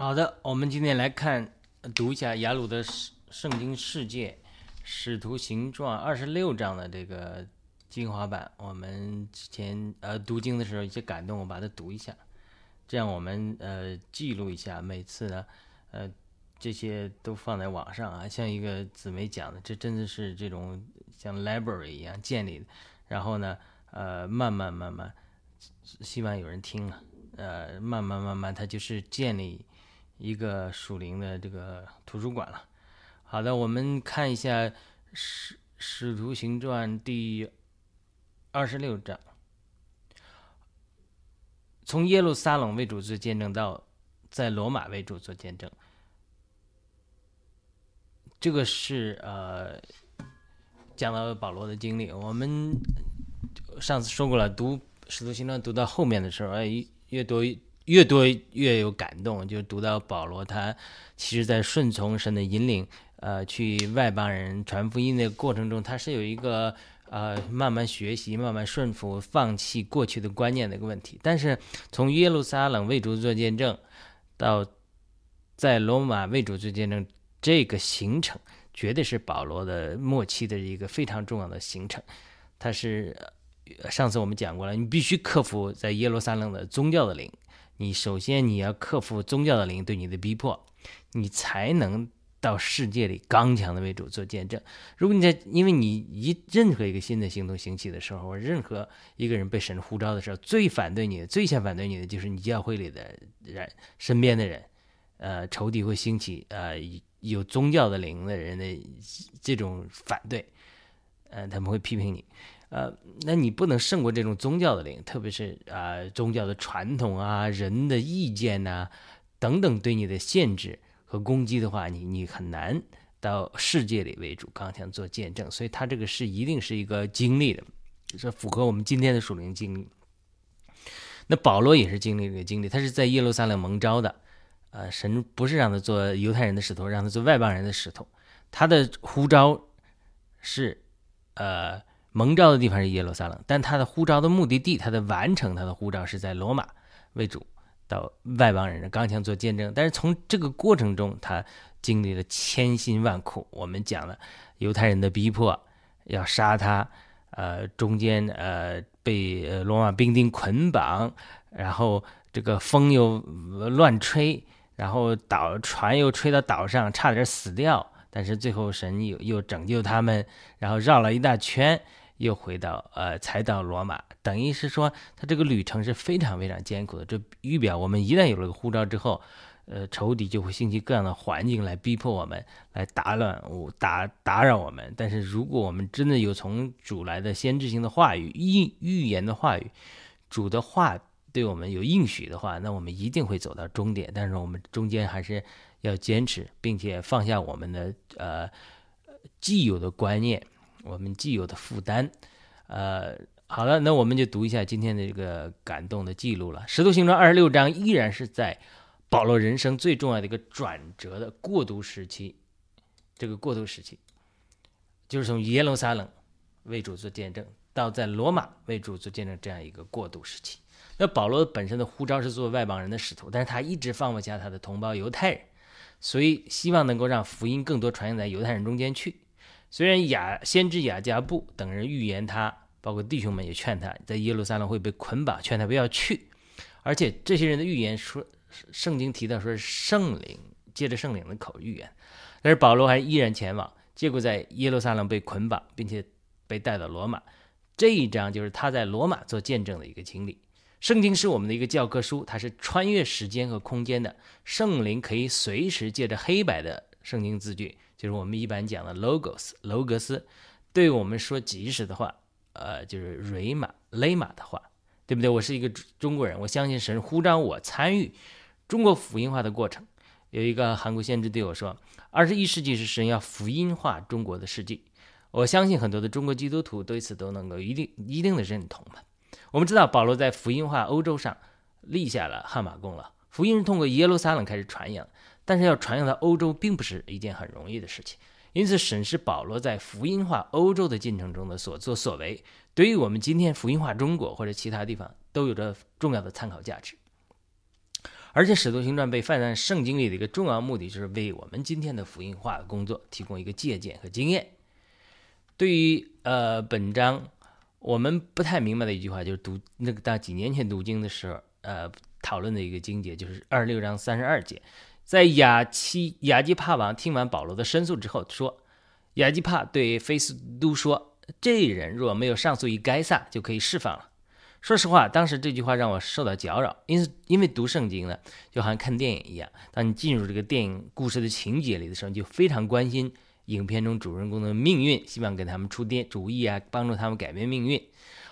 好的，我们今天来看读一下雅鲁的圣圣经世界使徒行状二十六章的这个精华版。我们之前呃读经的时候一些感动，我把它读一下，这样我们呃记录一下。每次呢，呃这些都放在网上啊，像一个姊妹讲的，这真的是这种像 library 一样建立的。然后呢，呃慢慢慢慢，希望有人听啊，呃慢慢慢慢，它就是建立。一个属灵的这个图书馆了。好的，我们看一下《使使徒行传》第二十六章，从耶路撒冷为主做见证到在罗马为主做见证。这个是呃讲到保罗的经历。我们上次说过了，读《使徒行传》读到后面的时候，哎，越多。越多越有感动，就读到保罗他其实在顺从神的引领，呃，去外邦人传福音的过程中，他是有一个呃慢慢学习、慢慢顺服、放弃过去的观念的一个问题。但是从耶路撒冷为主做见证，到在罗马为主做见证，这个行程绝对是保罗的末期的一个非常重要的行程。他是上次我们讲过了，你必须克服在耶路撒冷的宗教的灵。你首先你要克服宗教的灵对你的逼迫，你才能到世界里刚强的为主做见证。如果你在，因为你一任何一个新的行动兴起的时候，任何一个人被神呼召的时候，最反对你的、最先反对你的就是你教会里的人、身边的人。呃，仇敌会兴起，呃，有宗教的灵的人的这种反对，呃，他们会批评你。呃，那你不能胜过这种宗教的灵，特别是啊宗教的传统啊、人的意见呐等等对你的限制和攻击的话，你你很难到世界里为主刚强做见证。所以他这个是一定是一个经历的，是符合我们今天的属灵经历。那保罗也是经历这个经历，他是在耶路撒冷蒙召的，呃，神不是让他做犹太人的使徒，让他做外邦人的使徒。他的呼召是呃。蒙召的地方是耶路撒冷，但他的呼召的目的地，他的完成他的呼召是在罗马为主，到外邦人的刚强做见证。但是从这个过程中，他经历了千辛万苦。我们讲了犹太人的逼迫，要杀他，呃，中间呃被罗马兵丁捆绑，然后这个风又乱吹，然后岛船又吹到岛上，差点死掉。但是最后神又又拯救他们，然后绕了一大圈。又回到呃，才到罗马，等于是说他这个旅程是非常非常艰苦的。这预表我们一旦有了个护照之后，呃，仇敌就会兴起各样的环境来逼迫我们，来打乱、打打扰我们。但是如果我们真的有从主来的先知性的话语、预预言的话语，主的话对我们有应许的话，那我们一定会走到终点。但是我们中间还是要坚持，并且放下我们的呃既有的观念。我们既有的负担，呃，好了，那我们就读一下今天的这个感动的记录了。《使徒行传》二十六章依然是在保罗人生最重要的一个转折的过渡时期，这个过渡时期就是从耶路撒冷为主做见证，到在罗马为主做见证这样一个过渡时期。那保罗本身的呼召是做外邦人的使徒，但是他一直放不下他的同胞犹太人，所以希望能够让福音更多传扬在犹太人中间去。虽然雅先知雅加布等人预言他，包括弟兄们也劝他在耶路撒冷会被捆绑，劝他不要去。而且这些人的预言说，圣经提到说是圣灵借着圣灵的口预言，但是保罗还依然前往，结果在耶路撒冷被捆绑，并且被带到罗马。这一章就是他在罗马做见证的一个经历。圣经是我们的一个教科书，它是穿越时间和空间的，圣灵可以随时借着黑白的圣经字句。就是我们一般讲的 logos，楼格斯，对我们说即时的话，呃，就是瑞玛、雷玛的话，对不对？我是一个中国人，我相信神呼召我参与中国福音化的过程。有一个韩国先知对我说：“二十一世纪是神要福音化中国的世纪。”我相信很多的中国基督徒对此都能够一定一定的认同吧。我们知道保罗在福音化欧洲上立下了汗马功劳，福音是通过耶路撒冷开始传扬。但是要传扬到欧洲，并不是一件很容易的事情。因此，审视保罗在福音化欧洲的进程中的所作所为，对于我们今天福音化中国或者其他地方都有着重要的参考价值。而且《使徒行传》被放在圣经里的一个重要目的，就是为我们今天的福音化的工作提供一个借鉴和经验。对于呃本章，我们不太明白的一句话，就是读那个到几年前读经的时候，呃讨论的一个经节，就是二六章三十二节，在亚基亚基帕王听完保罗的申诉之后，说亚基帕对菲斯都说：“这人若没有上诉于该撒，就可以释放了。”说实话，当时这句话让我受到搅扰，因因为读圣经呢，就好像看电影一样。当你进入这个电影故事的情节里的时候，你就非常关心影片中主人公的命运，希望给他们出点主意啊，帮助他们改变命运。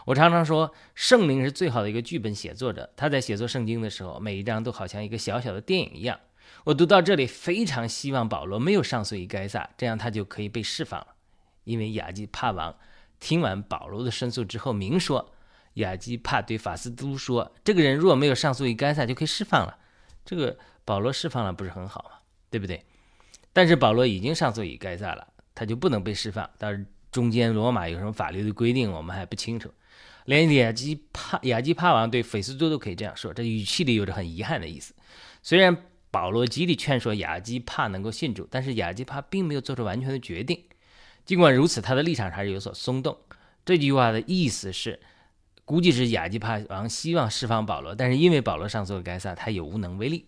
我常常说，圣灵是最好的一个剧本写作者。他在写作圣经的时候，每一章都好像一个小小的电影一样。我读到这里，非常希望保罗没有上诉于该撒，这样他就可以被释放了。因为亚基帕王听完保罗的申诉之后，明说。亚基帕对法斯都说：“这个人若没有上诉于该撒，就可以释放了。这个保罗释放了，不是很好吗？对不对？但是保罗已经上诉于该撒了，他就不能被释放。但是中间罗马有什么法律的规定，我们还不清楚。连亚基帕亚基帕王对斐斯都都可以这样说，这语气里有着很遗憾的意思。虽然保罗极力劝说亚基帕能够信主，但是亚基帕并没有做出完全的决定。尽管如此，他的立场还是有所松动。这句话的意思是。”估计是亚基帕王希望释放保罗，但是因为保罗上诉了该撒，他也无能为力。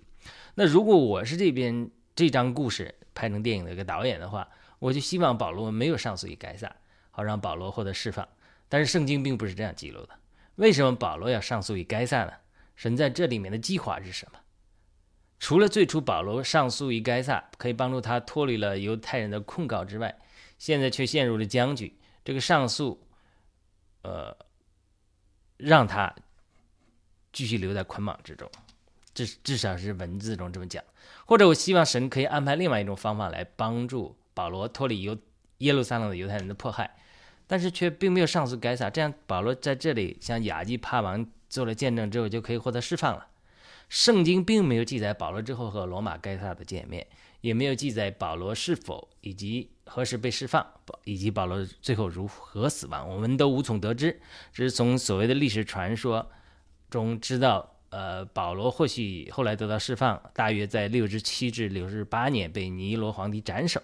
那如果我是这边这张故事拍成电影的一个导演的话，我就希望保罗没有上诉于该撒，好让保罗获得释放。但是圣经并不是这样记录的。为什么保罗要上诉于该撒呢？神在这里面的计划是什么？除了最初保罗上诉于该撒可以帮助他脱离了犹太人的控告之外，现在却陷入了僵局。这个上诉，呃。让他继续留在捆绑之中，至至少是文字中这么讲。或者我希望神可以安排另外一种方法来帮助保罗脱离犹耶路撒冷的犹太人的迫害，但是却并没有上诉该撒。这样保罗在这里向亚基帕王做了见证之后，就可以获得释放了。圣经并没有记载保罗之后和罗马该撒的见面，也没有记载保罗是否以及。何时被释放，以及保罗最后如何死亡，我们都无从得知。只是从所谓的历史传说中知道，呃，保罗或许后来得到释放，大约在六十七至六十八年被尼罗皇帝斩首。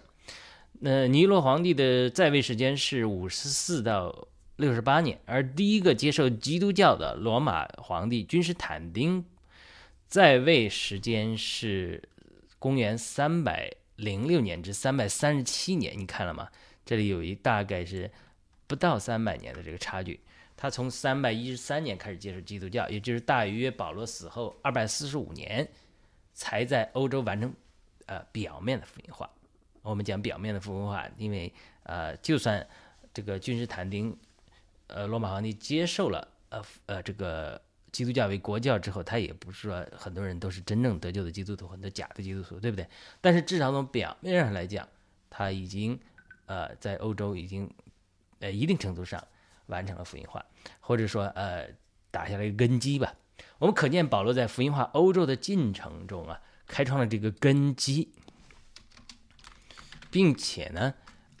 那尼罗皇帝的在位时间是五十四到六十八年，而第一个接受基督教的罗马皇帝君士坦丁在位时间是公元三百。零六年至三百三十七年，你看了吗？这里有一大概是不到三百年的这个差距。他从三百一十三年开始接受基督教，也就是大约保罗死后二百四十五年，才在欧洲完成呃表面的福音化。我们讲表面的福音化，因为呃，就算这个君士坦丁呃罗马皇帝接受了呃呃这个。基督教为国教之后，他也不是说很多人都是真正得救的基督徒，很多假的基督徒，对不对？但是至少从表面上来讲，他已经，呃，在欧洲已经，呃，一定程度上完成了福音化，或者说，呃，打下了一个根基吧。我们可见保罗在福音化欧洲的进程中啊，开创了这个根基，并且呢，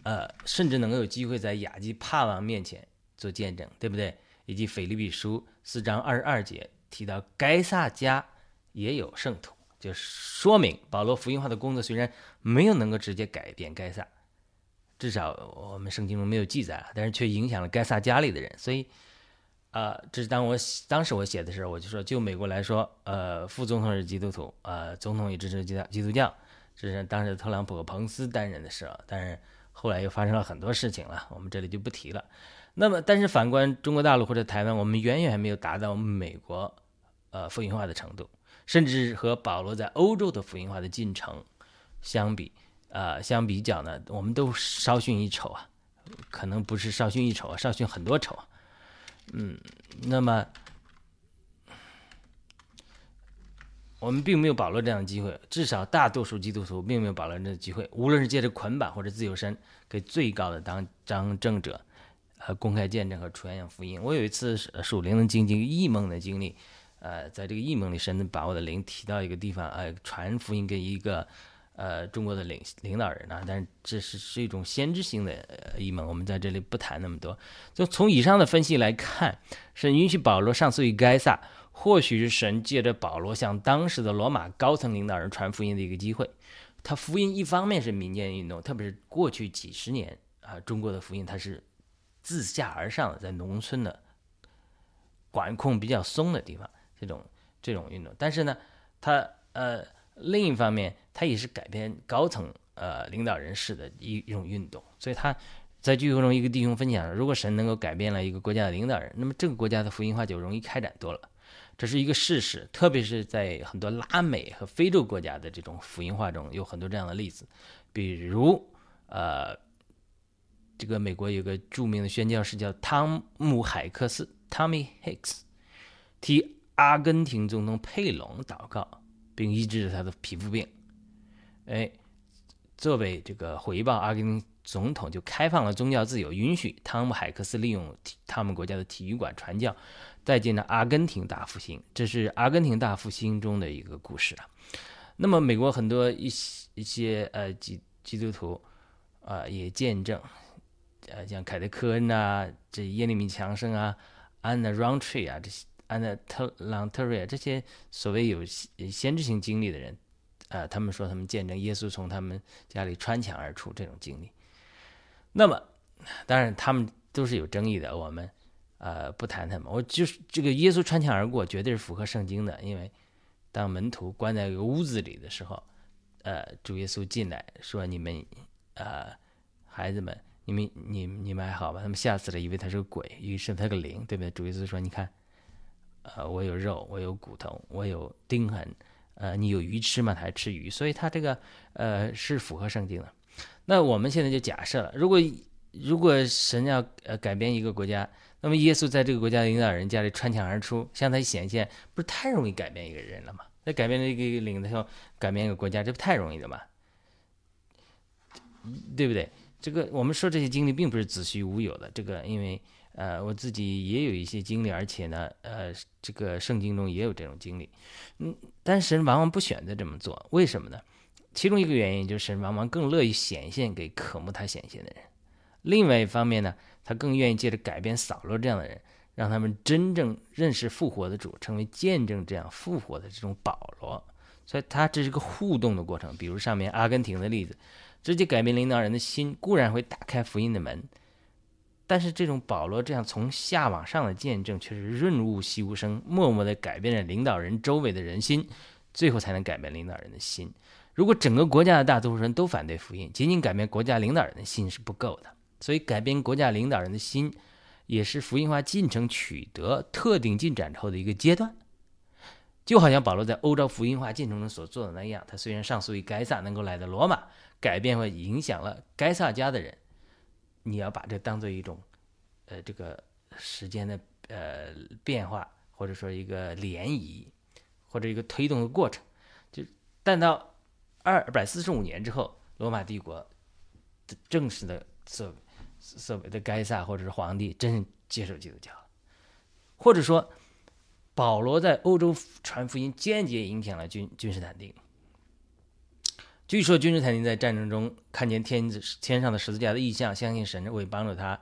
呃，甚至能够有机会在亚基帕王面前做见证，对不对？以及腓立比书四章二十二节提到，该撒家也有圣徒，就说明保罗福音化的工作虽然没有能够直接改变该撒，至少我们圣经中没有记载，但是却影响了该萨家里的人。所以，啊，这是当我当时我写的时候，我就说，就美国来说，呃，副总统是基督徒，呃，总统也支持基督基督教，这是当时特朗普和彭斯担任的事啊。但是后来又发生了很多事情了，我们这里就不提了。那么，但是反观中国大陆或者台湾，我们远远还没有达到美国，呃，福音化的程度，甚至和保罗在欧洲的福音化的进程相比，呃，相比较呢，我们都稍逊一筹啊，可能不是稍逊一筹啊，稍逊很多筹。嗯，那么我们并没有保罗这样的机会，至少大多数基督徒并没有保罗这样的机会，无论是借着捆绑或者自由身，给最高的当当政者。呃公开见证和传扬福音。我有一次属灵的经历，异梦的经历。呃，在这个异梦里，神把我的灵提到一个地方，呃，传福音给一个呃中国的领领导人啊，但是这是是一种先知性的呃异梦，我们在这里不谈那么多。就从以上的分析来看，神允许保罗上诉于该撒，或许是神借着保罗向当时的罗马高层领导人传福音的一个机会。他福音一方面是民间运动，特别是过去几十年啊，中国的福音它是自下而上的，在农村的管控比较松的地方，这种这种运动。但是呢，它呃另一方面，它也是改变高层呃领导人士的一一种运动。所以他在聚会中，一个弟兄分享，如果神能够改变了一个国家的领导人，那么这个国家的福音化就容易开展多了。这是一个事实，特别是在很多拉美和非洲国家的这种福音化中，有很多这样的例子。比如，呃，这个美国有个著名的宣教士叫汤姆·海克斯 （Tommy Hicks），替阿根廷总统佩隆祷告，并医治了他的皮肤病。哎，作为这个回报，阿根廷总统就开放了宗教自由，允许汤姆·海克斯利用他们国家的体育馆传教。带进了阿根廷大复兴，这是阿根廷大复兴中的一个故事啊。那么，美国很多一些一些呃基基督徒啊也见证，呃像凯特科恩啊，这耶利米强生啊，安娜 Roundtree 啊，这些安娜特朗特瑞啊，这些所谓有先知性经历的人，啊，他们说他们见证耶稣从他们家里穿墙而出这种经历。那么，当然他们都是有争议的，我们。呃，不谈他们，我就是这个耶稣穿墙而过，绝对是符合圣经的。因为当门徒关在一个屋子里的时候，呃，主耶稣进来说：“你们，呃，孩子们，你们，你，你们还好吧？”他们吓死了，以为他是个鬼，于是他个灵，对不对？主耶稣说：“你看，呃，我有肉，我有骨头，我有钉痕，呃，你有鱼吃吗？他还吃鱼，所以他这个呃是符合圣经的。那我们现在就假设了，如果如果神要呃改变一个国家。那么耶稣在这个国家领导人家里穿墙而出，向他显现，不是太容易改变一个人了吗？那改变了一个领导，改变一个国家，这不太容易的吗？对不对？这个我们说这些经历并不是子虚乌有的。这个因为呃我自己也有一些经历，而且呢呃这个圣经中也有这种经历。嗯，但是神往往不选择这么做，为什么呢？其中一个原因就是往往更乐意显现给渴慕他显现的人。另外一方面呢？他更愿意借着改变扫罗这样的人，让他们真正认识复活的主，成为见证这样复活的这种保罗。所以，他这是个互动的过程。比如上面阿根廷的例子，直接改变领导人的心，固然会打开福音的门，但是这种保罗这样从下往上的见证，却是润物细无声，默默地改变了领导人周围的人心，最后才能改变领导人的心。如果整个国家的大多数人都反对福音，仅仅改变国家领导人的心是不够的。所以，改变国家领导人的心，也是福音化进程取得特定进展之后的一个阶段。就好像保罗在欧洲福音化进程中所做的那样，他虽然上诉于该撒，能够来到罗马，改变和影响了该撒家的人，你要把这当做一种，呃，这个时间的呃变化，或者说一个涟漪，或者一个推动的过程。就但到二百四十五年之后，罗马帝国正式的所所谓的该萨或者是皇帝真正接受基督教了，或者说保罗在欧洲传福音，间接影响了君君士坦丁。据说君士坦丁在战争中看见天子天上的十字架的意象，相信神会帮助他，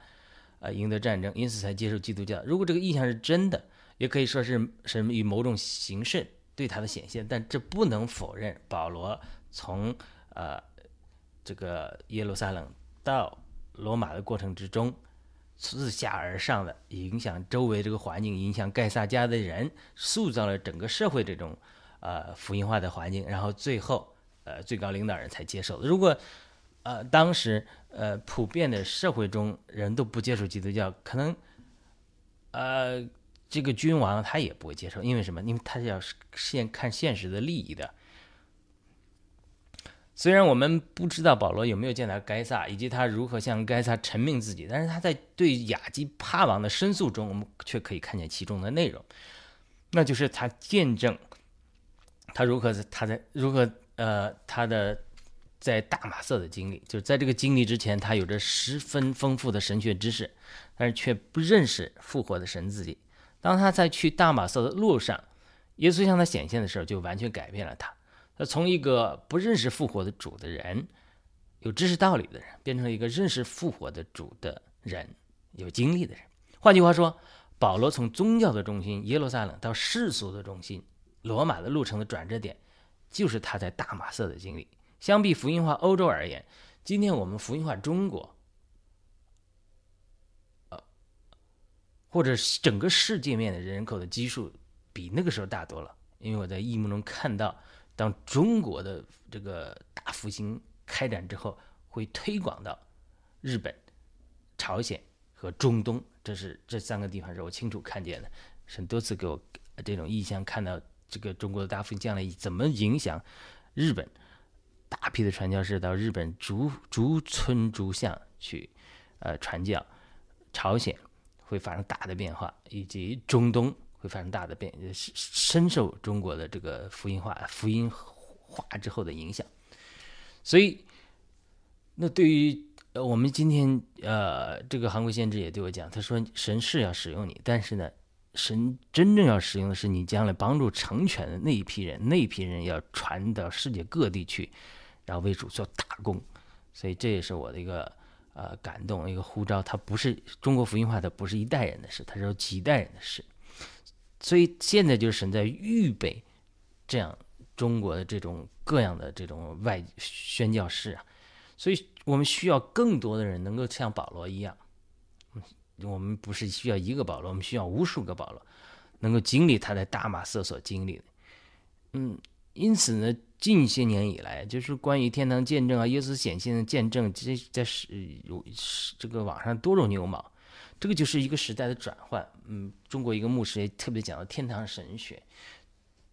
呃，赢得战争，因此才接受基督教。如果这个意象是真的，也可以说是神以某种形式对他的显现，但这不能否认保罗从呃这个耶路撒冷到。罗马的过程之中，自下而上的影响周围这个环境，影响盖萨家的人，塑造了整个社会这种呃福音化的环境，然后最后呃最高领导人才接受的。如果呃当时呃普遍的社会中人都不接受基督教，可能呃这个君王他也不会接受，因为什么？因为他是要现看现实的利益的。虽然我们不知道保罗有没有见到该撒，以及他如何向该撒陈明自己，但是他在对亚基帕王的申诉中，我们却可以看见其中的内容，那就是他见证他如何他在如何呃他的在大马色的经历，就是在这个经历之前，他有着十分丰富的神学知识，但是却不认识复活的神自己。当他在去大马色的路上，耶稣向他显现的时候，就完全改变了他。他从一个不认识复活的主的人，有知识道理的人，变成了一个认识复活的主的人，有经历的人。换句话说，保罗从宗教的中心耶路撒冷到世俗的中心罗马的路程的转折点，就是他在大马色的经历。相比福音化欧洲而言，今天我们福音化中国，呃，或者整个世界面的人口的基数比那个时候大多了。因为我在异幕中看到，当中国的这个大复兴开展之后，会推广到日本、朝鲜和中东，这是这三个地方是我清楚看见的。是多次给我这种意向，看到这个中国的大复兴将来怎么影响日本，大批的传教士到日本逐逐村逐巷去，呃，传教；朝鲜会发生大的变化，以及中东。会发生大的变，深深受中国的这个福音化、福音化之后的影响。所以，那对于呃我们今天呃这个韩国先知也对我讲，他说神是要使用你，但是呢，神真正要使用的是你将来帮助成全的那一批人，那一批人要传到世界各地去，然后为主做大功。所以这也是我的一个呃感动，一个呼召。它不是中国福音化，它不是一代人的事，它是几代人的事。所以现在就是神在预备这样中国的这种各样的这种外宣教士啊，所以我们需要更多的人能够像保罗一样，我们不是需要一个保罗，我们需要无数个保罗，能够经历他在大马色所经历的。嗯，因此呢，近些年以来，就是关于天堂见证啊、耶稣显现的见证，这在是有这个网上多如牛毛。这个就是一个时代的转换，嗯，中国一个牧师也特别讲到天堂神学，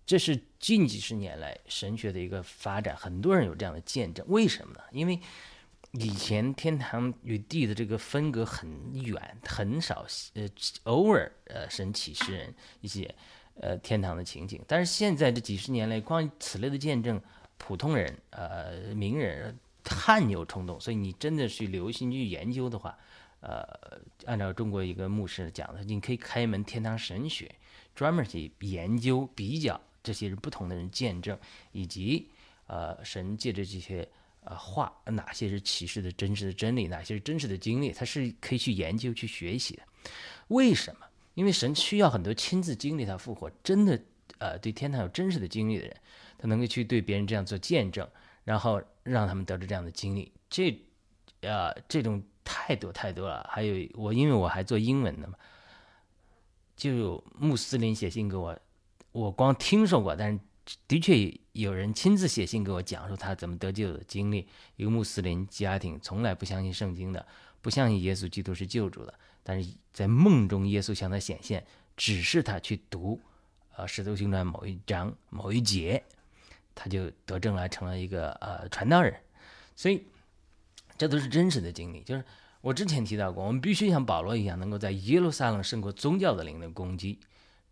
这是近几十年来神学的一个发展，很多人有这样的见证。为什么呢？因为以前天堂与地的这个分隔很远，很少，呃，偶尔呃神启示人一些呃天堂的情景，但是现在这几十年来，光此类的见证，普通人呃名人汗牛充栋，所以你真的去留心去研究的话。呃，按照中国一个牧师讲的，你可以开门天堂神学，专门去研究、比较这些不同的人见证，以及呃，神借着这些呃话，哪些是启示的真实的真理，哪些是真实的经历，他是可以去研究、去学习的。为什么？因为神需要很多亲自经历他复活，真的呃，对天堂有真实的经历的人，他能够去对别人这样做见证，然后让他们得知这样的经历。这，呃，这种。太多太多了，还有我，因为我还做英文的嘛，就有穆斯林写信给我，我光听说过，但是的确有人亲自写信给我讲述他怎么得救的经历。一个穆斯林家庭从来不相信圣经的，不相信耶稣基督是救主的，但是在梦中耶稣向他显现，指示他去读呃《使徒行传》某一章某一节，他就得证了，成了一个呃传道人，所以。这都是真实的经历，就是我之前提到过，我们必须像保罗一样，能够在耶路撒冷胜过宗教的灵的攻击，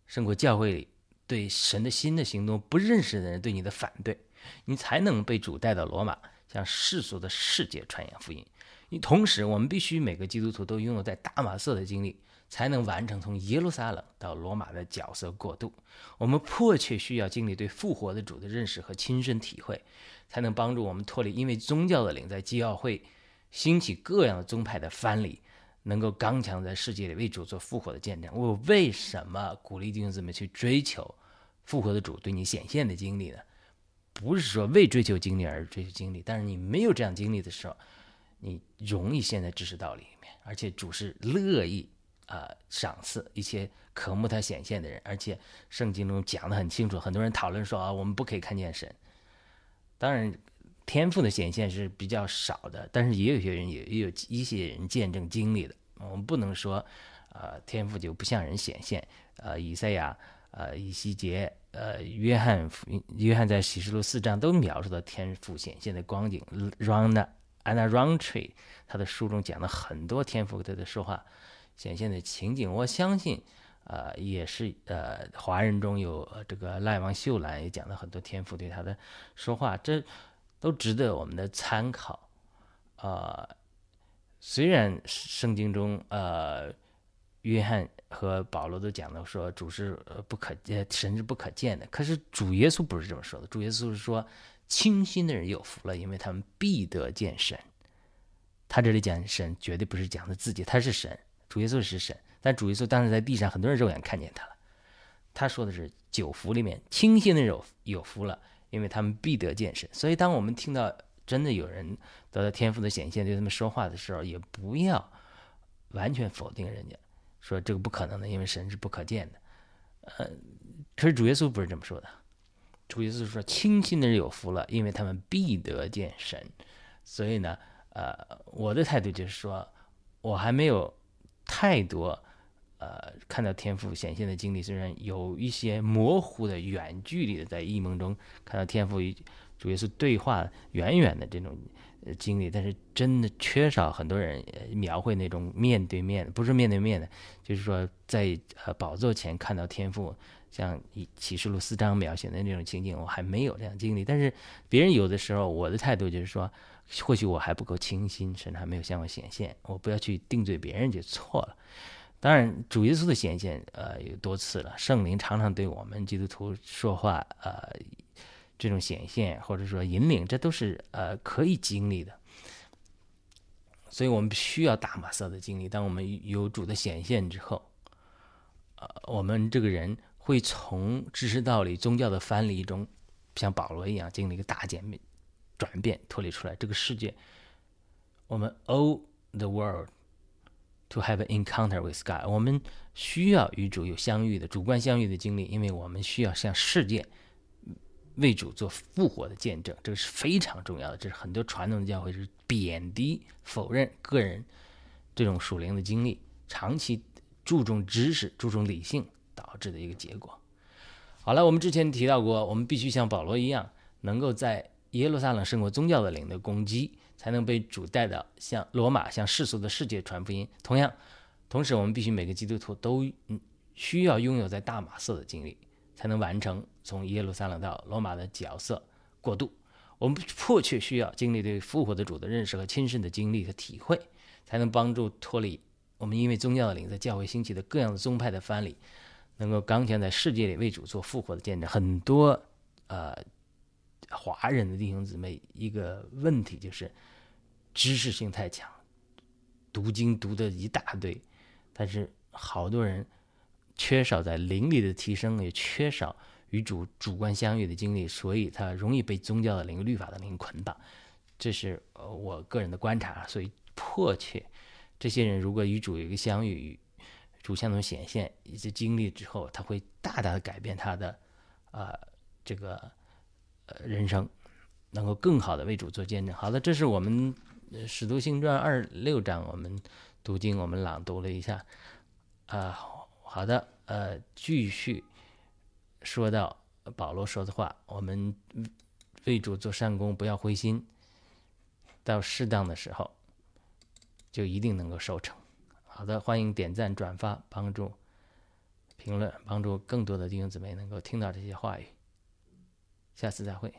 胜过教会里对神的新的行动不认识的人对你的反对，你才能被主带到罗马，向世俗的世界传扬福音。你同时，我们必须每个基督徒都拥有在大马色的经历，才能完成从耶路撒冷到罗马的角色过渡。我们迫切需要经历对复活的主的认识和亲身体会。才能帮助我们脱离因为宗教的灵在基奥会兴起各样的宗派的藩篱，能够刚强在世界里为主做复活的见证。我为什么鼓励弟兄姊妹去追求复活的主对你显现的经历呢？不是说为追求经历而追求经历，但是你没有这样经历的时候，你容易陷在知识道理里面，而且主是乐意啊赏赐一些渴慕他显现的人，而且圣经中讲的很清楚，很多人讨论说啊，我们不可以看见神。当然，天赋的显现是比较少的，但是也有些人也也有一些人见证经历的。我们不能说，呃，天赋就不向人显现。呃，以赛亚、呃，以西结、呃，约翰福音、约翰在启示录四章都描述到天赋显现的光景。Run Anna Roundtree 他的书中讲了很多天赋他的说话显现的情景。我相信，呃，也是呃，华人中有这个赖王秀兰也讲了很多天赋对他的说话，这都值得我们的参考。呃，虽然圣经中呃，约翰和保罗都讲到说主是不可呃神是不可见的，可是主耶稣不是这么说的，主耶稣是说清心的人有福了，因为他们必得见神。他这里讲神绝对不是讲的自己，他是神，主耶稣是神，但主耶稣当时在地上，很多人肉眼看见他了。他说的是九福里面清心的人有有福了，因为他们必得见神。所以当我们听到真的有人得到天赋的显现对他们说话的时候，也不要完全否定人家，说这个不可能的，因为神是不可见的。呃，可是主耶稣不是这么说的，主耶稣说清心的人有福了，因为他们必得见神。所以呢。呃，我的态度就是说，我还没有太多呃看到天赋显现的经历，虽然有一些模糊的、远距离的在异梦中看到天赋与主耶稣对话远远的这种经历，但是真的缺少很多人描绘那种面对面，不是面对面的，就是说在呃宝座前看到天赋，像以启示录四章描写的那种情景，我还没有这样经历。但是别人有的时候，我的态度就是说。或许我还不够清新，神还没有向我显现，我不要去定罪别人就错了。当然，主耶稣的显现，呃，有多次了。圣灵常常对我们基督徒说话，呃，这种显现或者说引领，这都是呃可以经历的。所以我们需要大马色的经历。当我们有主的显现之后，呃，我们这个人会从知识道理、宗教的藩篱中，像保罗一样，经历一个大减变。转变脱离出来，这个世界，我们 owe the world to have an encounter with God。我们需要与主有相遇的主观相遇的经历，因为我们需要向世界为主做复活的见证，这个是非常重要的。这是很多传统的教会是贬低、否认个人这种属灵的经历，长期注重知识、注重理性导致的一个结果。好了，我们之前提到过，我们必须像保罗一样，能够在耶路撒冷胜过宗教的灵的攻击，才能被主带到向罗马、向世俗的世界传福音。同样，同时我们必须每个基督徒都需要拥有在大马色的经历，才能完成从耶路撒冷到罗马的角色过渡。我们迫切需要经历对复活的主的认识和亲身的经历和体会，才能帮助脱离我们因为宗教的灵在教会兴起的各样的宗派的藩篱，能够刚强在世界里为主做复活的见证。很多呃。华人的弟兄姊妹，一个问题就是知识性太强，读经读的一大堆，但是好多人缺少在灵里的提升，也缺少与主主观相遇的经历，所以他容易被宗教的灵、律法的灵捆绑。这是我个人的观察，所以迫切这些人如果与主有一个相遇，与主相同显现一些经历之后，他会大大的改变他的呃这个。人生能够更好的为主做见证。好的，这是我们《使徒行传》二六章，我们读经，我们朗读了一下。啊，好的，呃，继续说到保罗说的话，我们为主做善功，不要灰心，到适当的时候就一定能够收成。好的，欢迎点赞、转发、帮助评论，帮助更多的弟兄姊妹能够听到这些话语。下次再会。